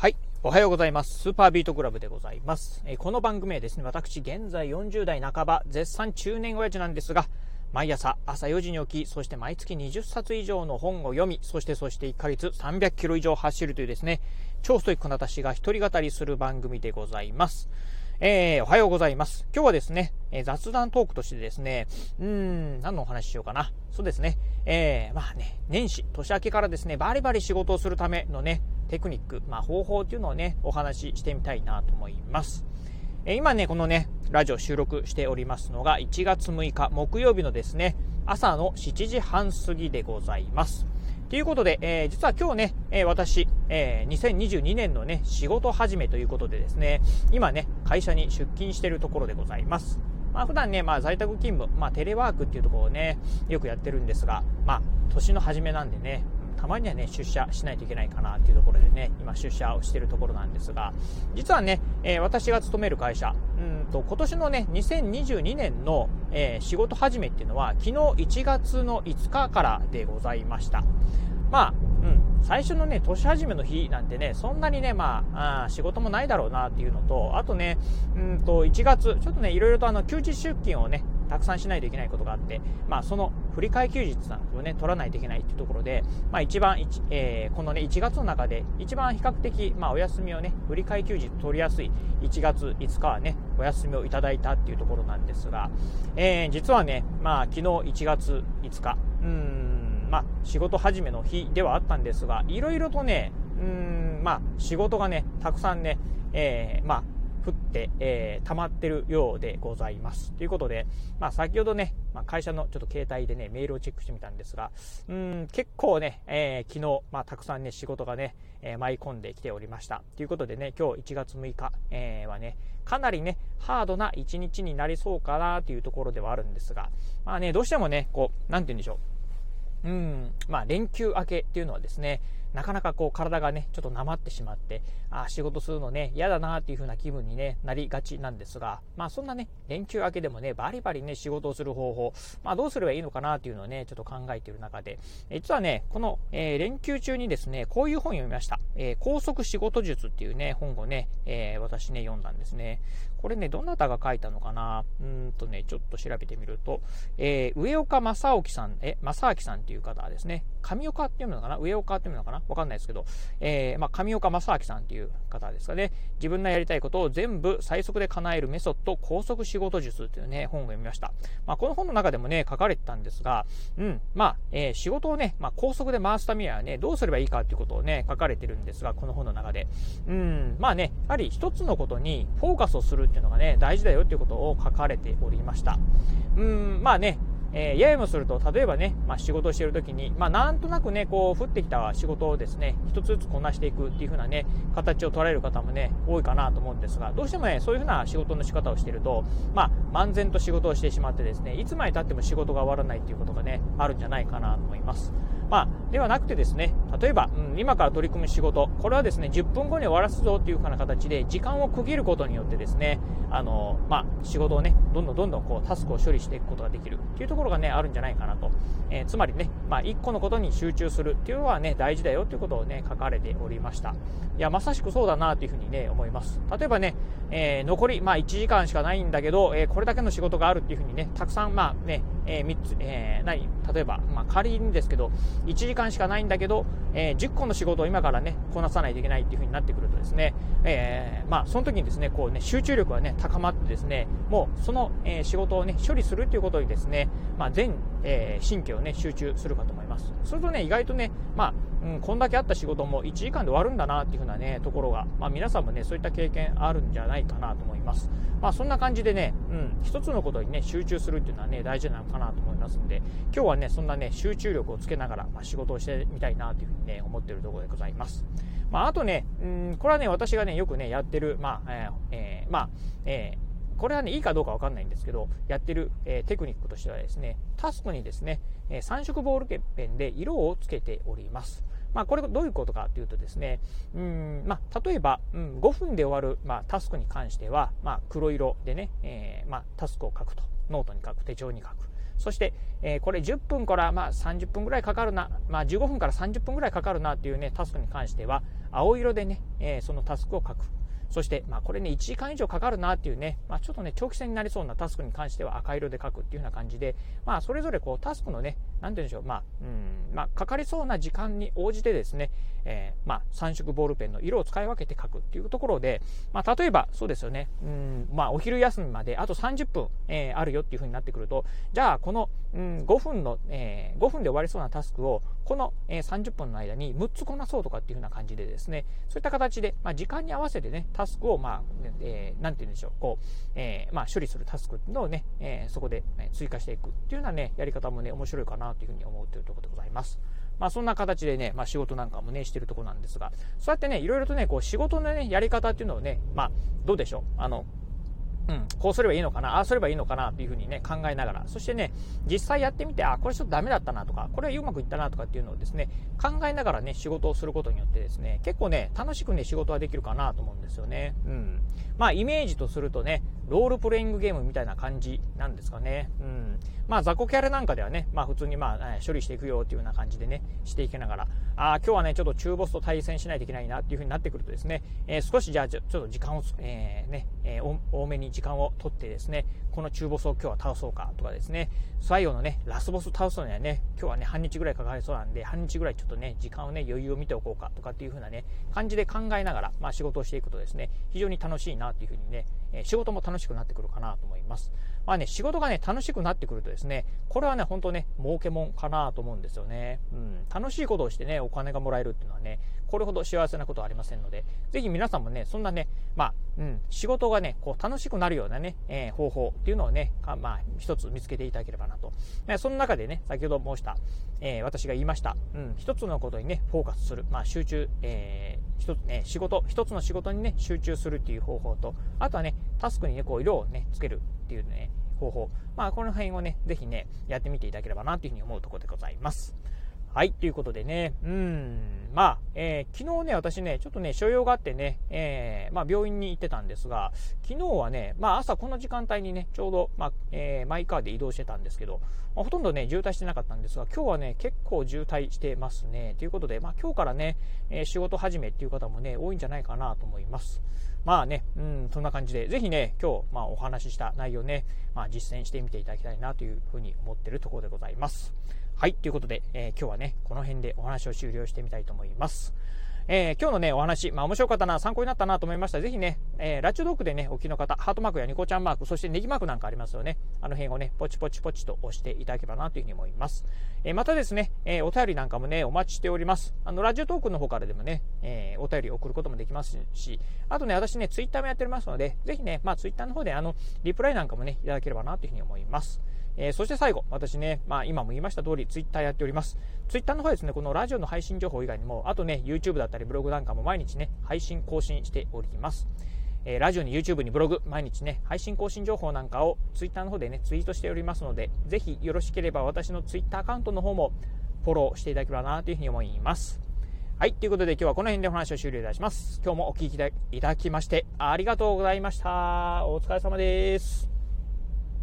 はい。おはようございます。スーパービートクラブでございます。えーこの番組はですね、私、現在40代半ば、絶賛中年親父なんですが、毎朝朝4時に起き、そして毎月20冊以上の本を読み、そしてそして1ヶ月300キロ以上走るというですね、超ストイックな私が一人語りする番組でございます。えー、おはようございます。今日はですね、えー雑談トークとしてですね、うーん、何のお話ししようかな。そうですね、えー、まあね、年始、年明けからですね、バリバリ仕事をするためのね、テクニック、まあ方法っていうのをね、お話ししてみたいなと思います。え今ね、このね、ラジオ収録しておりますのが1月6日木曜日のですね、朝の7時半過ぎでございます。ということで、えー実は今日ね、え私、えー2022年のね、仕事始めということでですね、今ね、会社に出勤しているところでございます。まあ普段ね、まあ在宅勤務、まあテレワークっていうところをね、よくやってるんですが、まあ年の初めなんでね、たまにはね、出社しないといけないかなっていうところでね、今出社をしているところなんですが、実はね、えー私が勤める会社、うんと、今年のね、2022年の、えー仕事始めっていうのは、昨日1月の5日からでございました。まあ、うん、最初のね、年始めの日なんてね、そんなにね、まあ、あ仕事もないだろうなっていうのと、あとね、うんと、1月、ちょっとね、いろいろとあの、休日出勤をね、たくさんしないといけないことがあって、まあ、その振り替え休日なんかをね、取らないといけないっていうところで、まあ、一番一、えーこのね、1月の中で、一番比較的、まあ、お休みをね、振り替え休日取りやすい1月5日はね、お休みをいただいたっていうところなんですが、えー実はね、まあ、昨日1月5日、うん、まあ、仕事始めの日ではあったんですが、いろいろとね、うん、まあ、仕事がね、たくさんね、えーまあ、降って、えー溜まってるようでございます。ということで、まあ、先ほどね、まあ、会社のちょっと携帯でね、メールをチェックしてみたんですが、うーん、結構ね、えー昨日、まあ、たくさんね、仕事がね、えー舞い込んできておりました。ということでね、今日1月6日、えーはね、かなりね、ハードな一日になりそうかなというところではあるんですが、まあね、どうしてもね、こう、なんて言うんでしょう。うん、まあ連休明けっていうのはですね、なかなかこう体がね、ちょっとなまってしまって、あ仕事するのね、嫌だなっていう風な気分に、ね、なりがちなんですが、まあそんなね、連休明けでもね、バリバリね、仕事をする方法、まあどうすればいいのかなっていうのをね、ちょっと考えている中で、え実はね、この、えー連休中にですね、こういう本を読みました。えー高速仕事術っていうね、本をね、えー私ね、読んだんですね。これね、どなたが書いたのかなうんとね、ちょっと調べてみると、えー上岡正興さん、え、正明さんっていう方ですね。上岡って読むのかな？上岡って読むのかな？わかんないですけど、えーまあ、上岡正明さんっていう方ですかね。自分のやりたいことを全部最速で叶えるメソッド高速仕事術っていうね、本を読みました。まあ、この本の中でもね、書かれてたんですが、うん、まあ、えー仕事をね、まあ、高速で回すためにはね、どうすればいいかっていうことをね、書かれてるんですが、この本の中で。うん、まあね、やはり一つのことにフォーカスをするっていうのがね、大事だよっていうことを書かれておりました。うん、まあね、えーややもすると、例えばね、まあ、仕事をしているときに、まあ、なんとなくね、こう、降ってきた仕事をですね、一つずつこなしていくっていう風なね、形を捉える方もね、多いかなと思うんですが、どうしてもね、そういう風な仕事の仕方をしていると、まあ、漫然と仕事をしてしまってですね、いつまでたっても仕事が終わらないっていうことがね、あるんじゃないかなと思います。まあ、ではなくてですね、例えば、うん、今から取り組む仕事、これはですね、10分後に終わらすぞっていう風な形で、時間を区切ることによってですね、あの、まあ、仕事をね、どんどんどんどんこう、タスクを処理していくことができるっていうところがね、あるんじゃないかなと。えーつまりね、まあ、1個のことに集中するっていうのはね、大事だよっていうことをね、書かれておりました。いや、まさしくそうだなというふうにね、思います。例えばね、えー残り、まあ、1時間しかないんだけど、えーこれだけの仕事があるっていうふうにね、たくさん、まあね、えー3つ、えー何例えば、まあ、仮にですけど、1時間しかないんだけど、えー10個の仕事を今からね、こなさないといけないっていう風になってくるとですね、えーまあ、その時にですね、こうね、集中力がね、高まってですね、もう、その、えー仕事をね、処理するっていうことにですね、まあ、全、えー神経をね、集中するかと思います。するとね、意外とね、まあ、うん、こんだけあった仕事も1時間で終わるんだなっていうふうなね、ところが、まあ、皆さんもね、そういった経験あるんじゃないかなと思います。まあ、そんな感じでね、うん、一つのことにね、集中するっていうのはね、大事なのかなと思いますので、今日はね、そんなね、集中力をつけながら、まあ、仕事をしてみたいなというふうにね、思ってるところでございます。まあ、あとね、うん、これはね、私がね、よくね、やってる、まあ、えーえーまあ、えーこれはね、いいかどうかわかんないんですけど、やってる、えーテクニックとしてはですね、タスクにですね、え3色ボールペンで色をつけております。まあ、これどういうことかというとですね、うん、まあ、例えば、うん、5分で終わる、まあ、タスクに関しては、まあ、黒色でね、えーまあ、タスクを書くと。ノートに書く、手帳に書く。そして、えーこれ10分からまあ30分ぐらいかかるな、まあ、15分から30分ぐらいかかるなっていうね、タスクに関しては、青色でね、えー、そのタスクを書く。そして、まあ、これね、1時間以上かかるなっていうね、まあ、ちょっとね、長期戦になりそうなタスクに関しては赤色で書くっていうような感じで、まあ、それぞれこう、タスクのね、なんて言うんでしょう、まあ、うん、まあ、かかりそうな時間に応じてですね、えー、まあ、3色ボールペンの色を使い分けて書くっていうところで、まあ、例えば、そうですよね、うん、まあ、お昼休みまであと30分、えー、あるよっていうふうになってくると、じゃあ、この、うん、5分の、えー、5分で終わりそうなタスクを、この、えー、30分の間に6つこなそうとかっていうふうな感じでですね、そういった形で、まあ、時間に合わせてね、タスクを、まあ、えー、なんて言うんでしょう、こう、えー、まあ、処理するタスクのをね、えー、そこで追加していくっていうようなね、やり方もね、面白いかなというふうに思うというところでございます。まあ、そんな形でね、まあ、仕事なんかもね、してるところなんですが、そうやってね、いろいろとね、こう、仕事のね、やり方っていうのをね、まあ、どうでしょう。あの、うん、こうすればいいのかな、ああすればいいのかな？っていうふうにね、考えながら、そしてね、実際やってみて、あ、これちょっとダメだったなとか、これはうまくいったなとかっていうのをですね、考えながらね、仕事をすることによってですね、結構ね、楽しくね、仕事はできるかなと思うんですよね。うん。まあ、イメージとするとね、ロールプレイングゲームみたいな感じなんですかね。うん。まあ、雑魚キャラなんかではね、まあ、普通にまあ、処理していくよっていうような感じでね、していきながら、あ、今日はね、ちょっと中ボスと対戦しないといけないなっていうふうになってくるとですね、えー、少しじゃあ、ちょっと時間を、えー、ね、えー、多めに時間を取ってですね、この中ボスを今日は倒そうかとかですね、最後のね、ラスボス倒すのにはね、今日はね、半日ぐらいかかりそうなんで、半日ぐらいちょっとね、時間をね、余裕を見ておこうかとかっていう風なね、感じで考えながら、まあ仕事をしていくとですね、非常に楽しいなっていう風にね、え仕事も楽しくなってくるかなと思います。まあね、仕事がね、楽しくなってくるとですね、これはね、本当ね、儲けもんかなと思うんですよね。うん。楽しいことをしてね、お金がもらえるっていうのはね、これほど幸せなことはありませんので、ぜひ皆さんもね、そんなね、まあ、うん、仕事がね、こう楽しくなるようなね、えー、方法っていうのをね、まあ、一つ見つけていただければなと。その中でね、先ほど申した、えー、私が言いました、うん、一つのことにね、フォーカスする、まあ、集中、えー、一つ、ね、仕事、一つの仕事にね、集中するっていう方法と、あとはね、タスクにね、こう、色をね、つけるっていうね、方法。まあ、この辺をね、ぜひね、やってみていただければなというふうに思うところでございます。はい、ということでね、うん、まあ、えー、昨日ね、私ね、ちょっとね、所用があってね、えー、まあ、病院に行ってたんですが、昨日はね、まあ、朝この時間帯にね、ちょうど、まあ、えー、マイカーで移動してたんですけど、まあ、ほとんどね、渋滞してなかったんですが、今日はね、結構渋滞してますね。ということで、まあ、今日からね、え仕事始めっていう方もね、多いんじゃないかなと思います。まあね、うん、そんな感じで、ぜひね、今日、まあ、お話しした内容ね、まあ、実践してみていただきたいなというふうに思ってるところでございます。はい、ということで、えー、今日はね、この辺でお話を終了してみたいと思います。えー、今日のね、お話、まあ面白かったな、参考になったなと思いました。ぜひね、えー、ラジオドークでね、お聞きの方、ハートマークやニコちゃんマーク、そしてネギマークなんかありますよね。あの辺をね、ポチポチポチと押していただければなというふうに思います。えー、またですね、えお便りなんかもね、お待ちしております。あの、ラジオトークの方からでもね、えお便り送ることもできますし、あとね、私ね、ツイッターもやっておりますので、ぜひね、まあツイッターの方で、あの、リプライなんかもね、いただければなというふうに思います。えー、そして最後、私ね、まあ今も言いました通り、ツイッターやっております。ツイッターの方ですね、このラジオの配信情報以外にも、あとね、YouTube だったりブログなんかも毎日ね、配信更新しております。えー、ラジオに YouTube にブログ、毎日ね、配信更新情報なんかを Twitter の方でね、ツイートしておりますので、ぜひよろしければ私の Twitter アカウントの方もフォローしていただければなというふうに思います。はい、ということで今日はこの辺でお話を終了いたします。今日もお聴きいただきましてありがとうございました。お疲れ様です。